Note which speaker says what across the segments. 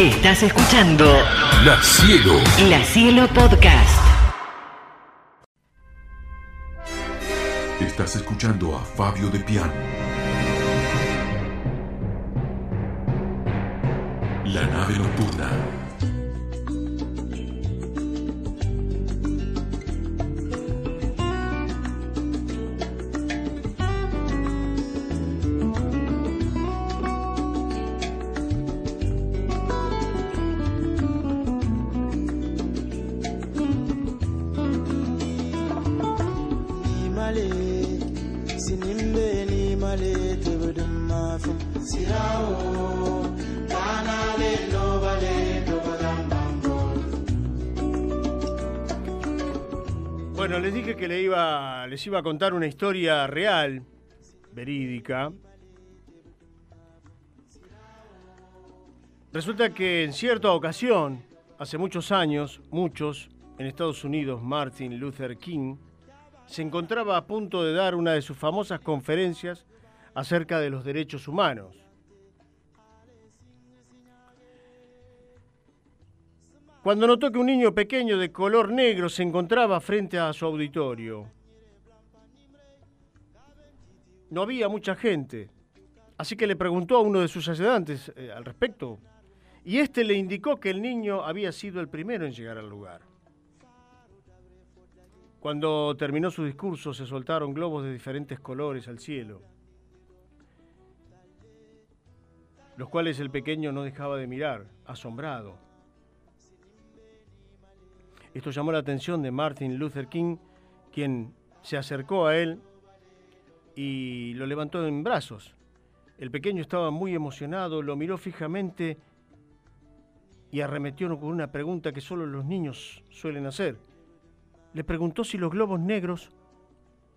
Speaker 1: Estás escuchando
Speaker 2: La Cielo.
Speaker 1: La Cielo Podcast.
Speaker 2: Estás escuchando a Fabio de Piano. La nave nocturna.
Speaker 3: Sinimbe tebedum mafi sirawo kanale nobale dobalambambo
Speaker 4: Bueno, les dije que le iba, les iba a contar una historia real, verídica. Resulta que en cierta ocasión, hace muchos años, muchos, en Estados Unidos, Martin Luther King se encontraba a punto de dar una de sus famosas conferencias acerca de los derechos humanos. Cuando notó que un niño pequeño de color negro se encontraba frente a su auditorio. No había mucha gente, así que le preguntó a uno de sus ayudantes eh, al respecto, y este le indicó que el niño había sido el primero en llegar al lugar. Cuando terminó su discurso se soltaron globos de diferentes colores al cielo, los cuales el pequeño no dejaba de mirar, asombrado. Esto llamó la atención de Martin Luther King, quien se acercó a él y lo levantó en brazos. El pequeño estaba muy emocionado, lo miró fijamente y arremetió con una pregunta que solo los niños suelen hacer. Le preguntó si los globos negros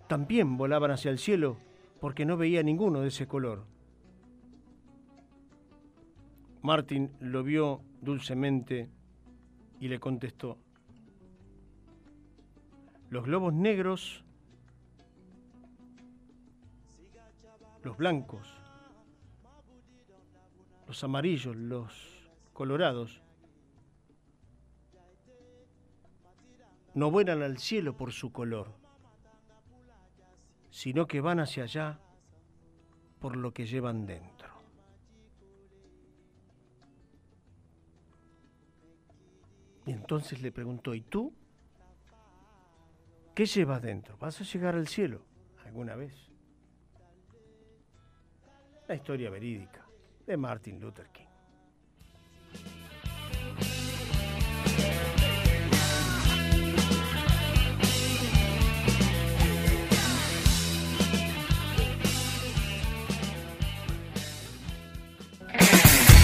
Speaker 4: también volaban hacia el cielo porque no veía ninguno de ese color. Martin lo vio dulcemente y le contestó, los globos negros, los blancos, los amarillos, los colorados, no vuelan al cielo por su color, sino que van hacia allá por lo que llevan dentro. Y entonces le preguntó, ¿y tú? ¿Qué llevas dentro? ¿Vas a llegar al cielo alguna vez? La historia verídica de Martin Luther King.